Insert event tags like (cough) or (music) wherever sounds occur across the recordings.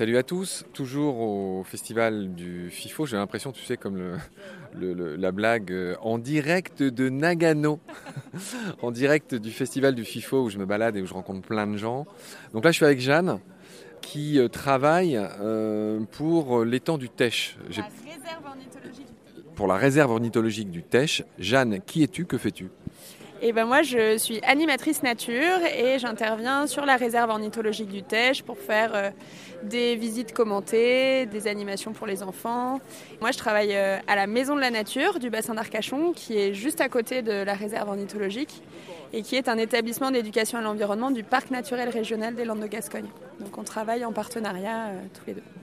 Salut à tous, toujours au festival du FIFO, j'ai l'impression, tu sais, comme le, la blague euh, en direct de Nagano, (laughs) en direct du festival du FIFO où je me balade et où je rencontre plein de gens. Donc là, je suis avec Jeanne qui euh, travaille euh, pour l'étang du Teche. Pour la réserve ornithologique du Teche. Jeanne, qui es-tu? Que fais-tu? Et ben moi, je suis animatrice nature et j'interviens sur la réserve ornithologique du Teche pour faire euh, des visites commentées, des animations pour les enfants. Moi, je travaille euh, à la Maison de la Nature du bassin d'Arcachon, qui est juste à côté de la réserve ornithologique et qui est un établissement d'éducation à l'environnement du Parc naturel régional des Landes de Gascogne. Donc on travaille en partenariat euh, tous les deux.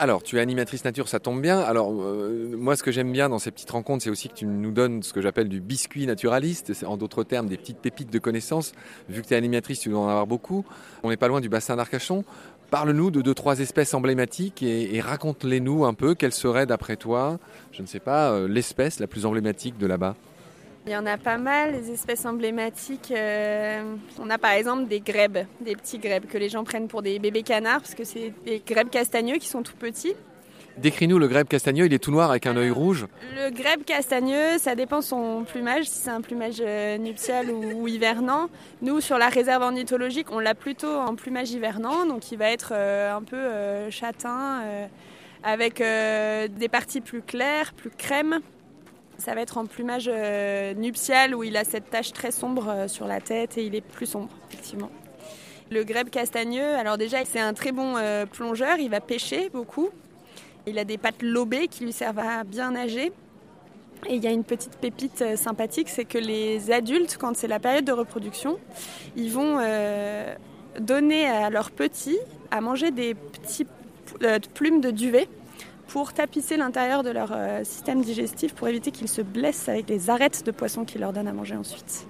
Alors, tu es animatrice nature, ça tombe bien. Alors, euh, moi, ce que j'aime bien dans ces petites rencontres, c'est aussi que tu nous donnes ce que j'appelle du biscuit naturaliste, en d'autres termes des petites pépites de connaissances. Vu que tu es animatrice, tu dois en avoir beaucoup. On n'est pas loin du bassin d'Arcachon. Parle-nous de deux, trois espèces emblématiques et, raconte-les-nous un peu. Quelle serait, d'après toi, je ne sais pas, euh, l'espèce la plus emblématique de là-bas? Il y en a pas mal, les espèces emblématiques. Euh, on a par exemple des grèbes, des petits grèbes que les gens prennent pour des bébés canards, parce que c'est des grèbes castagneux qui sont tout petits. Décris-nous le grèbe castagneux, il est tout noir avec un œil rouge. Le grèbe castagneux, ça dépend son plumage, si c'est un plumage euh, nuptial ou, hivernant. Nous, sur la réserve ornithologique, on l'a plutôt en plumage hivernant, donc il va être euh, un peu châtain, avec des parties plus claires, plus crème. Ça va être en plumage euh, nuptial où il a cette tache très sombre euh, sur la tête et il est plus sombre, effectivement. Le grèbe castagneux, alors déjà, c'est un très bon euh, plongeur, il va pêcher beaucoup. Il a des pattes lobées qui lui servent à bien nager. Et il y a une petite pépite sympathique, c'est que les adultes, quand c'est la période de reproduction, ils vont donner à leurs petits à manger des petites plumes de duvet pour tapisser l'intérieur de leur euh, système digestif pour éviter qu'ils se blessent avec les arêtes de poisson qu'ils leur donnent à manger ensuite.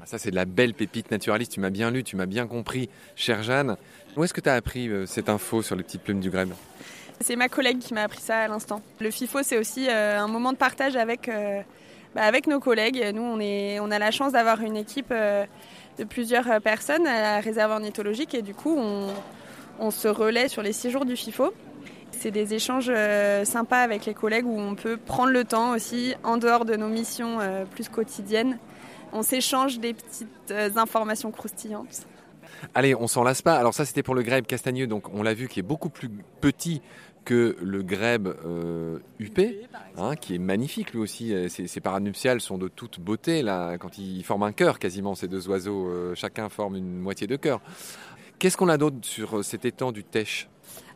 Ah, ça, c'est de la belle pépite naturaliste. Tu m'as bien lu, tu m'as bien compris, chère Jeanne. Où est-ce que tu as appris euh, cette info sur les petites plumes du grèbe C'est ma collègue qui m'a appris ça à l'instant. Le FIFO, c'est aussi euh, un moment de partage avec, bah, avec nos collègues. Nous, on, est, on a la chance d'avoir une équipe de plusieurs personnes à la réserve ornithologique et du coup, on, on se relaie sur les six jours du FIFO. C'est des échanges euh, sympas avec les collègues où on peut prendre le temps aussi, en dehors de nos missions euh, plus quotidiennes. On s'échange des petites euh, informations croustillantes. Allez, on s'en lasse pas. Alors ça, c'était pour le grèbe castagneux, donc on l'a vu, qui est beaucoup plus petit que le grèbe huppé, hein, qui est magnifique lui aussi. Ses, paranuptiales sont de toute beauté là, quand ils forment un cœur quasiment. Ces deux oiseaux, chacun forme une moitié de cœur. Qu'est-ce qu'on a d'autre sur cet étang du Tèche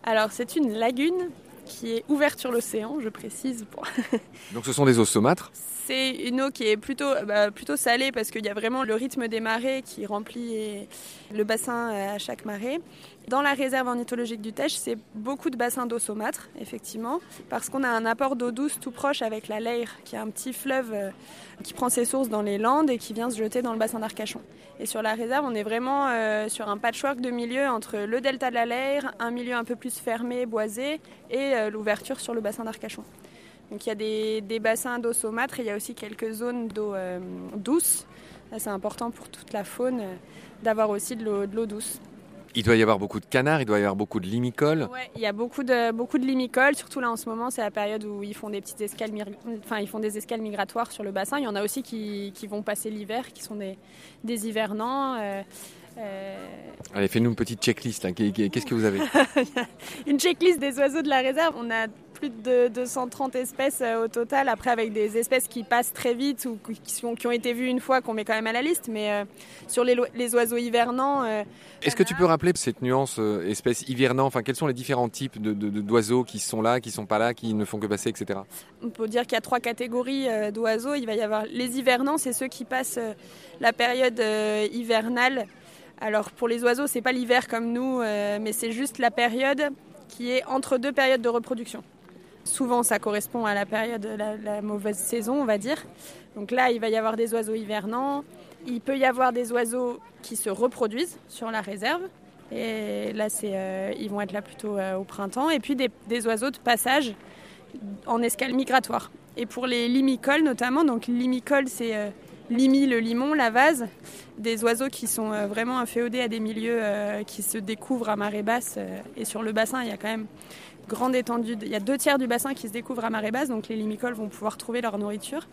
alors c'est une lagune qui est ouverte sur l'océan, je précise. (laughs) Donc ce sont des eaux saumâtres C'est une eau qui est plutôt, bah, plutôt salée parce qu'il y a vraiment le rythme des marées qui remplit le bassin euh, à chaque marée. Dans la réserve ornithologique du Tèche, c'est beaucoup de bassins d'eau saumâtre, effectivement, parce qu'on a un apport d'eau douce tout proche avec la Leyre, qui est un petit fleuve euh, qui prend ses sources dans les Landes et qui vient se jeter dans le bassin d'Arcachon. Et sur la réserve, on est vraiment euh, sur un patchwork de milieux entre le delta de la Leyre, un milieu un peu plus fermé, boisé, et l'ouverture sur le bassin d'Arcachon. Donc il y a des, bassins d'eau saumâtre et il y a aussi quelques zones d'eau douce. C'est important pour toute la faune d'avoir aussi de l'eau douce. Il doit y avoir beaucoup de canards, il doit y avoir beaucoup de limicoles. Oui, il y a beaucoup de, beaucoup de limicoles, surtout là en ce moment, c'est la période où ils font des petites escales, enfin, ils font des escales migratoires sur le bassin. Il y en a aussi qui, qui vont passer l'hiver, qui sont des, des hivernants. Euh, euh, Allez, fais-nous une petite checklist. Qu'est-ce que vous avez? (laughs) Une checklist des oiseaux de la réserve. On a plus de 230 espèces euh, au total. Après, avec des espèces qui passent très vite ou qui, ont, qui ont été vues une fois, qu'on met quand même à la liste. Mais euh, sur les, les, oiseaux hivernants. Est-ce que tu peux rappeler cette nuance espèce hivernant? Enfin, quels sont les différents types d'oiseaux de, qui sont là, qui sont pas là, qui ne font que passer, etc. On peut dire qu'il y a trois catégories d'oiseaux. Il va y avoir les hivernants, c'est ceux qui passent la période hivernale alors pour les oiseaux, c'est pas l'hiver comme nous, euh, mais c'est juste la période qui est entre deux périodes de reproduction. Souvent, ça correspond à la période de la, mauvaise saison, on va dire. Donc là, il va y avoir des oiseaux hivernants. Il peut y avoir des oiseaux qui se reproduisent sur la réserve. Et là, c'est, euh, ils vont être là plutôt euh, au printemps. Et puis des, oiseaux de passage en escale migratoire. Et pour les limicoles notamment, donc limicole, c'est limi, le limon, la vase, des oiseaux qui sont vraiment inféodés à des milieux qui se découvrent à marée basse. et sur le bassin, il y a quand même grande étendue. Il y a deux tiers du bassin qui se découvrent à marée basse, donc les limicoles vont pouvoir trouver leur nourriture.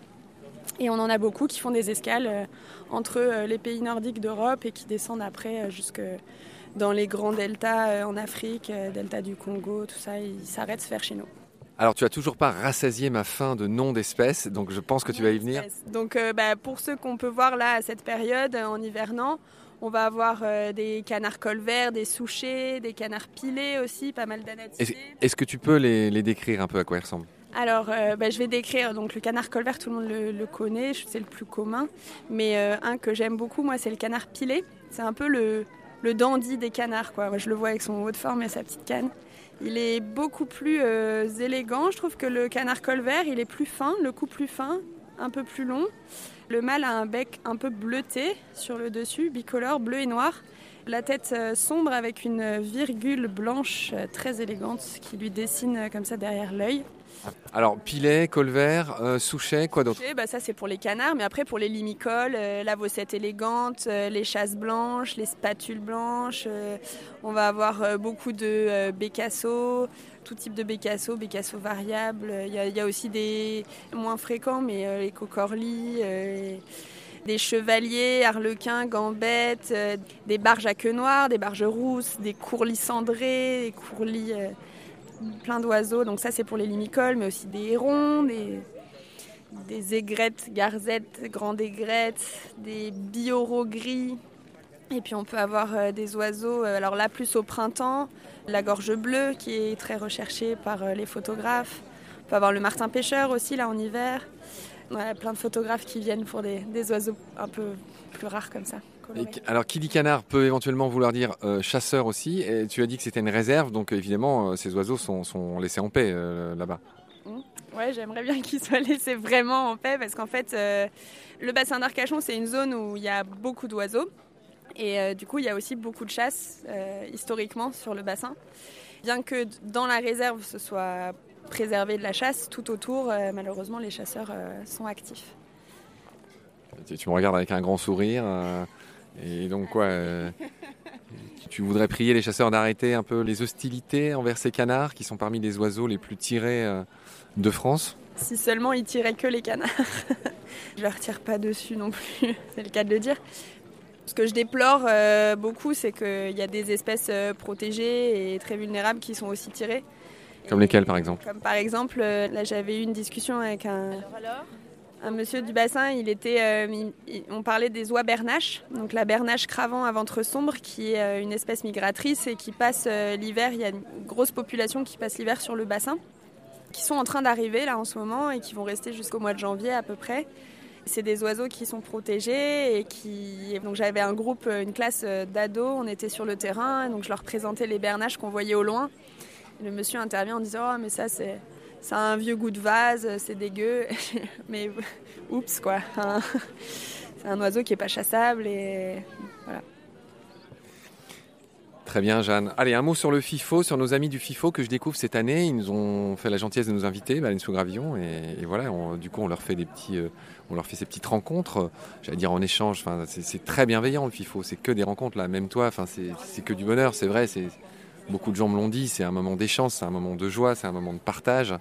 Et on en a beaucoup qui font des escales euh, entre euh, les pays nordiques d'Europe et qui descendent après euh, jusque dans les grands deltas en Afrique, delta du Congo, tout ça, ils s'arrêtent se faire chez nous. Alors tu as toujours pas rassasié ma faim de noms d'espèces, donc je pense que tu vas y venir. Donc bah, pour ceux qu'on peut voir là à cette période, en hivernant, on va avoir des canards colverts, des souchés, des canards pilés aussi, pas mal d'anatisés. Est-ce que tu peux les, les décrire un peu à quoi ils ressemblent? Alors, euh, bah, je vais décrire donc le canard colvert, tout le monde le, connaît, c'est le plus commun. Mais euh, un que j'aime beaucoup, moi, c'est le canard pilé. C'est un peu le, le dandy des canards, quoi. Moi, je le vois avec son haut de forme et sa petite canne. Il est beaucoup plus euh, élégant. Je trouve que le canard colvert, il est plus fin, le cou plus fin, un peu plus long. Le mâle a un bec un peu bleuté sur le dessus, bicolore, bleu et noir. La tête sombre avec une virgule blanche très élégante qui lui dessine comme ça derrière l'œil. Alors, pilet, colvert, euh, souchet, quoi d'autre bah, Ça, c'est pour les canards, mais après, pour les limicoles, euh, la vossette élégante, euh, les chasses blanches, les spatules blanches, on va avoir beaucoup de bécassos, tout type de bécassos, bécassos variables. Il y, a aussi des moins fréquents, mais les cocorlis des chevaliers, arlequins, gambettes, des barges à queue noire, des barges rousses, des courlis cendrés, des courlis plein d'oiseaux. Donc ça c'est pour les limicoles, mais aussi des hérons, des, des aigrettes, garzettes, grandes aigrettes, des bioros gris. Et puis on peut avoir euh, des oiseaux, euh, alors là plus au printemps, la gorge bleue qui est très recherchée par euh, les photographes. On peut avoir le martin pêcheur aussi là en hiver. plein de photographes qui viennent pour des oiseaux un peu plus rares comme ça alors, qui dit canard peut éventuellement vouloir dire euh, chasseur aussi. Et tu as dit que c'était une réserve, donc évidemment, euh, ces oiseaux sont, laissés en paix euh, là-bas. Mmh. Ouais, j'aimerais bien qu'ils soient (laughs) laissés vraiment en paix parce qu'en fait, le bassin d'Arcachon, c'est une zone où il y a beaucoup d'oiseaux. Et du coup, il y a aussi beaucoup de chasse historiquement sur le bassin. Bien que dans la réserve, ce soit préservé de la chasse, tout autour, malheureusement, les chasseurs sont actifs. Tu me regardes avec un grand sourire. Et donc quoi euh, Tu voudrais prier les chasseurs d'arrêter un peu les hostilités envers ces canards qui sont parmi les oiseaux les plus tirés euh, de France? Si seulement ils tiraient que les canards. (laughs) je leur tire pas dessus non plus, (laughs) c'est le cas de le dire. Ce que je déplore euh, beaucoup, c'est qu'il y a des espèces protégées et très vulnérables qui sont aussi tirées. Comme lesquelles par exemple? Comme par exemple, là j'avais eu une discussion avec un, un monsieur du bassin, euh, on parlait des oies bernaches, donc la bernache cravant à ventre sombre, qui est euh, une espèce migratrice et qui passe euh, l'hiver. Il y a une grosse population qui passe l'hiver sur le bassin, qui sont en train d'arriver là en ce moment et qui vont rester jusqu'au mois de janvier à peu près. C'est des oiseaux qui sont protégés et qui. J'avais un groupe, une classe d'ados, on était sur le terrain, donc je leur présentais les bernaches qu'on voyait au loin. le monsieur intervient en disant Oh, mais ça, c'est ça a un vieux goût de vase, c'est dégueu. (laughs) Mais (laughs) oups, quoi. (laughs) C'est un oiseau qui n'est pas chassable et voilà. Très bien, Jeanne. Allez, un mot sur le FIFO, sur nos amis du FIFO que je découvre cette année. Ils nous ont fait la gentillesse de nous inviter, Baleine sous gravillon, et, voilà. du coup, on leur fait des petits, euh, on leur fait ces petites rencontres. J'allais dire en échange. Enfin, c'est très bienveillant le FIFO. C'est que des rencontres là. Même toi, enfin, c'est que du bonheur. C'est vrai. Beaucoup de gens me l'ont dit. C'est un moment d'échange, c'est un moment de joie, c'est un moment de partage.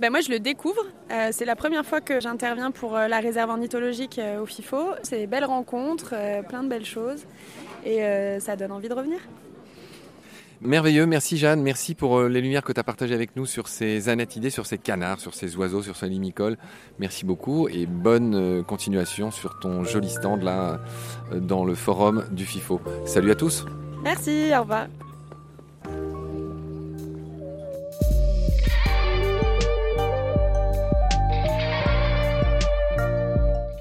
Ben moi, je le découvre. Euh, c'est la première fois que j'interviens pour euh, la réserve ornithologique euh, au FIFO. C'est des belles rencontres, plein de belles choses. Et ça donne envie de revenir. Merveilleux, merci Jeanne, merci pour les lumières que tu as partagées avec nous sur ces anatidés, sur ces canards, sur ces oiseaux, sur ces limicoles. Merci beaucoup et bonne continuation sur ton joli stand là dans le forum du FIFO. Salut à tous. Merci, au revoir.